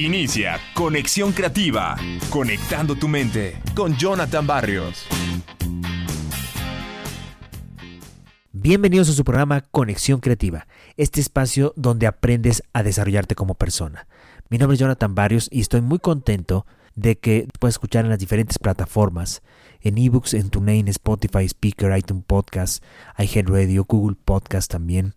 Inicia Conexión Creativa, conectando tu mente con Jonathan Barrios. Bienvenidos a su programa Conexión Creativa, este espacio donde aprendes a desarrollarte como persona. Mi nombre es Jonathan Barrios y estoy muy contento de que puedas escuchar en las diferentes plataformas, en ebooks, en TuneIn, Spotify, Speaker, iTunes Podcast, iHeartRadio, Google Podcast también.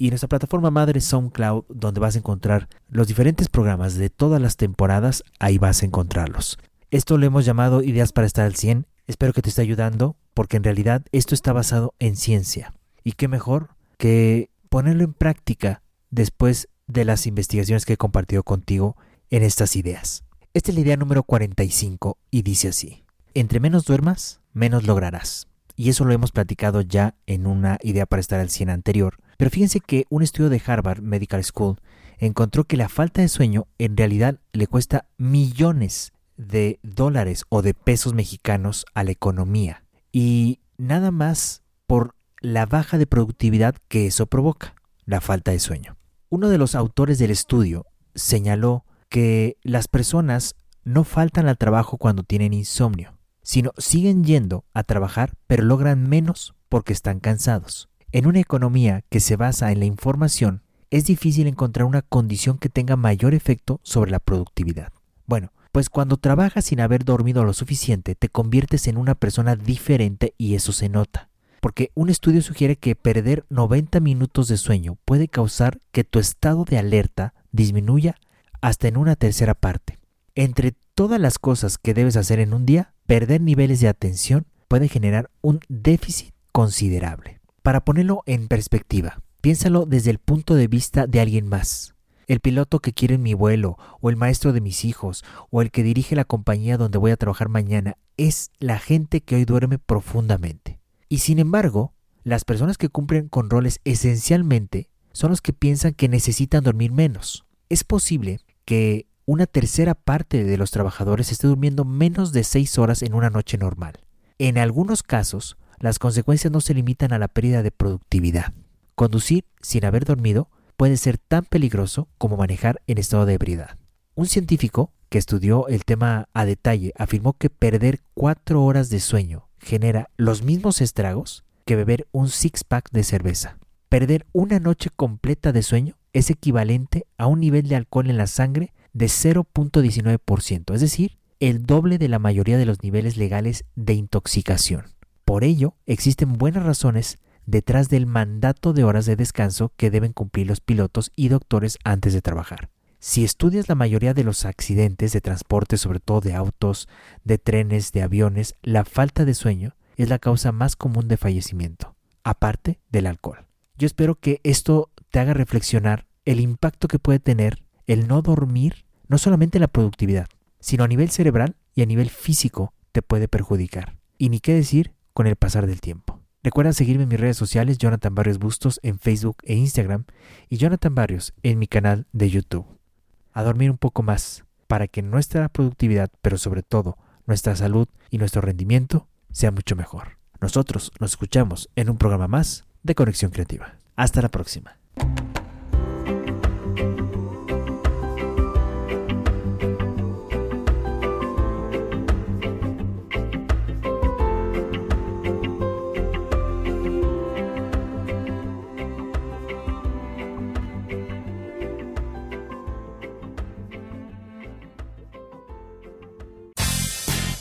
Y nuestra plataforma madre SoundCloud, donde vas a encontrar los diferentes programas de todas las temporadas, ahí vas a encontrarlos. Esto lo hemos llamado Ideas para estar al 100. Espero que te esté ayudando, porque en realidad esto está basado en ciencia. Y qué mejor que ponerlo en práctica después de las investigaciones que he compartido contigo en estas ideas. Esta es la idea número 45 y dice así. Entre menos duermas, menos lograrás. Y eso lo hemos platicado ya en una idea para estar al 100 anterior. Pero fíjense que un estudio de Harvard Medical School encontró que la falta de sueño en realidad le cuesta millones de dólares o de pesos mexicanos a la economía. Y nada más por la baja de productividad que eso provoca, la falta de sueño. Uno de los autores del estudio señaló que las personas no faltan al trabajo cuando tienen insomnio, sino siguen yendo a trabajar pero logran menos porque están cansados. En una economía que se basa en la información, es difícil encontrar una condición que tenga mayor efecto sobre la productividad. Bueno, pues cuando trabajas sin haber dormido lo suficiente, te conviertes en una persona diferente y eso se nota porque un estudio sugiere que perder 90 minutos de sueño puede causar que tu estado de alerta disminuya hasta en una tercera parte. Entre todas las cosas que debes hacer en un día, perder niveles de atención puede generar un déficit considerable. Para ponerlo en perspectiva, piénsalo desde el punto de vista de alguien más. El piloto que quiere mi vuelo, o el maestro de mis hijos, o el que dirige la compañía donde voy a trabajar mañana, es la gente que hoy duerme profundamente. Y sin embargo, las personas que cumplen con roles esencialmente son los que piensan que necesitan dormir menos. Es posible que una tercera parte de los trabajadores esté durmiendo menos de 6 horas en una noche normal. En algunos casos, las consecuencias no se limitan a la pérdida de productividad. Conducir sin haber dormido puede ser tan peligroso como manejar en estado de ebriedad. Un científico que estudió el tema a detalle afirmó que perder 4 horas de sueño genera los mismos estragos que beber un six-pack de cerveza. Perder una noche completa de sueño es equivalente a un nivel de alcohol en la sangre de 0.19%, es decir, el doble de la mayoría de los niveles legales de intoxicación. Por ello, existen buenas razones detrás del mandato de horas de descanso que deben cumplir los pilotos y doctores antes de trabajar. Si estudias la mayoría de los accidentes de transporte, sobre todo de autos, de trenes, de aviones, la falta de sueño es la causa más común de fallecimiento, aparte del alcohol. Yo espero que esto te haga reflexionar el impacto que puede tener el no dormir, no solamente en la productividad, sino a nivel cerebral y a nivel físico te puede perjudicar. Y ni qué decir con el pasar del tiempo. Recuerda seguirme en mis redes sociales, Jonathan Barrios Bustos en Facebook e Instagram y Jonathan Barrios en mi canal de YouTube a dormir un poco más para que nuestra productividad, pero sobre todo nuestra salud y nuestro rendimiento sea mucho mejor. Nosotros nos escuchamos en un programa más de Conexión Creativa. Hasta la próxima.